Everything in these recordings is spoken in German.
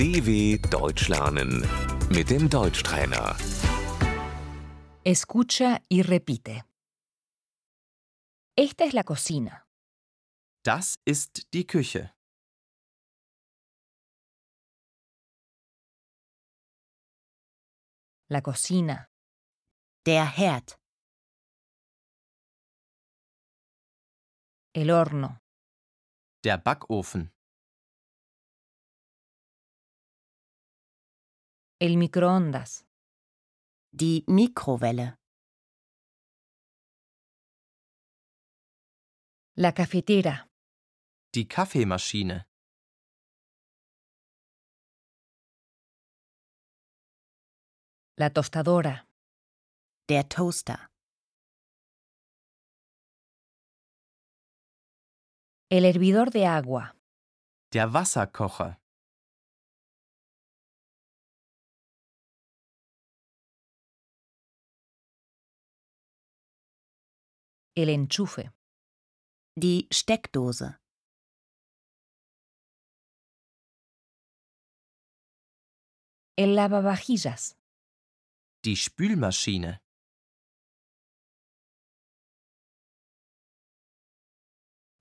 DW Deutsch lernen mit dem Deutschtrainer. Escucha y repite. Esta es la cocina. Das ist die Küche. La cocina. Der Herd. El horno. Der Backofen. El microondas. Die Mikrowelle. La cafetera. Die Kaffeemaschine. La tostadora. Der Toaster. El hervidor de agua. Der Wasserkocher. El enchufe. Die Steckdose. El lavavajillas. Die Spülmaschine.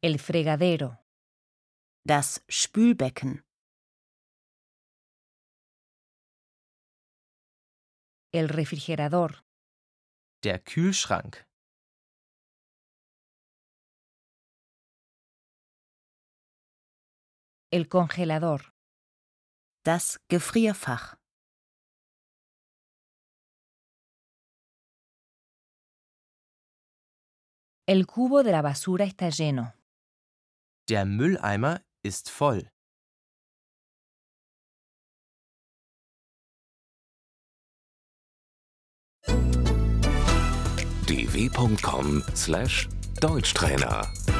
El fregadero. Das Spülbecken. El refrigerador. Der Kühlschrank. El congelador. Das Gefrierfach. El cubo de la basura está lleno. Der Mülleimer ist voll. dw.com/deutschtrainer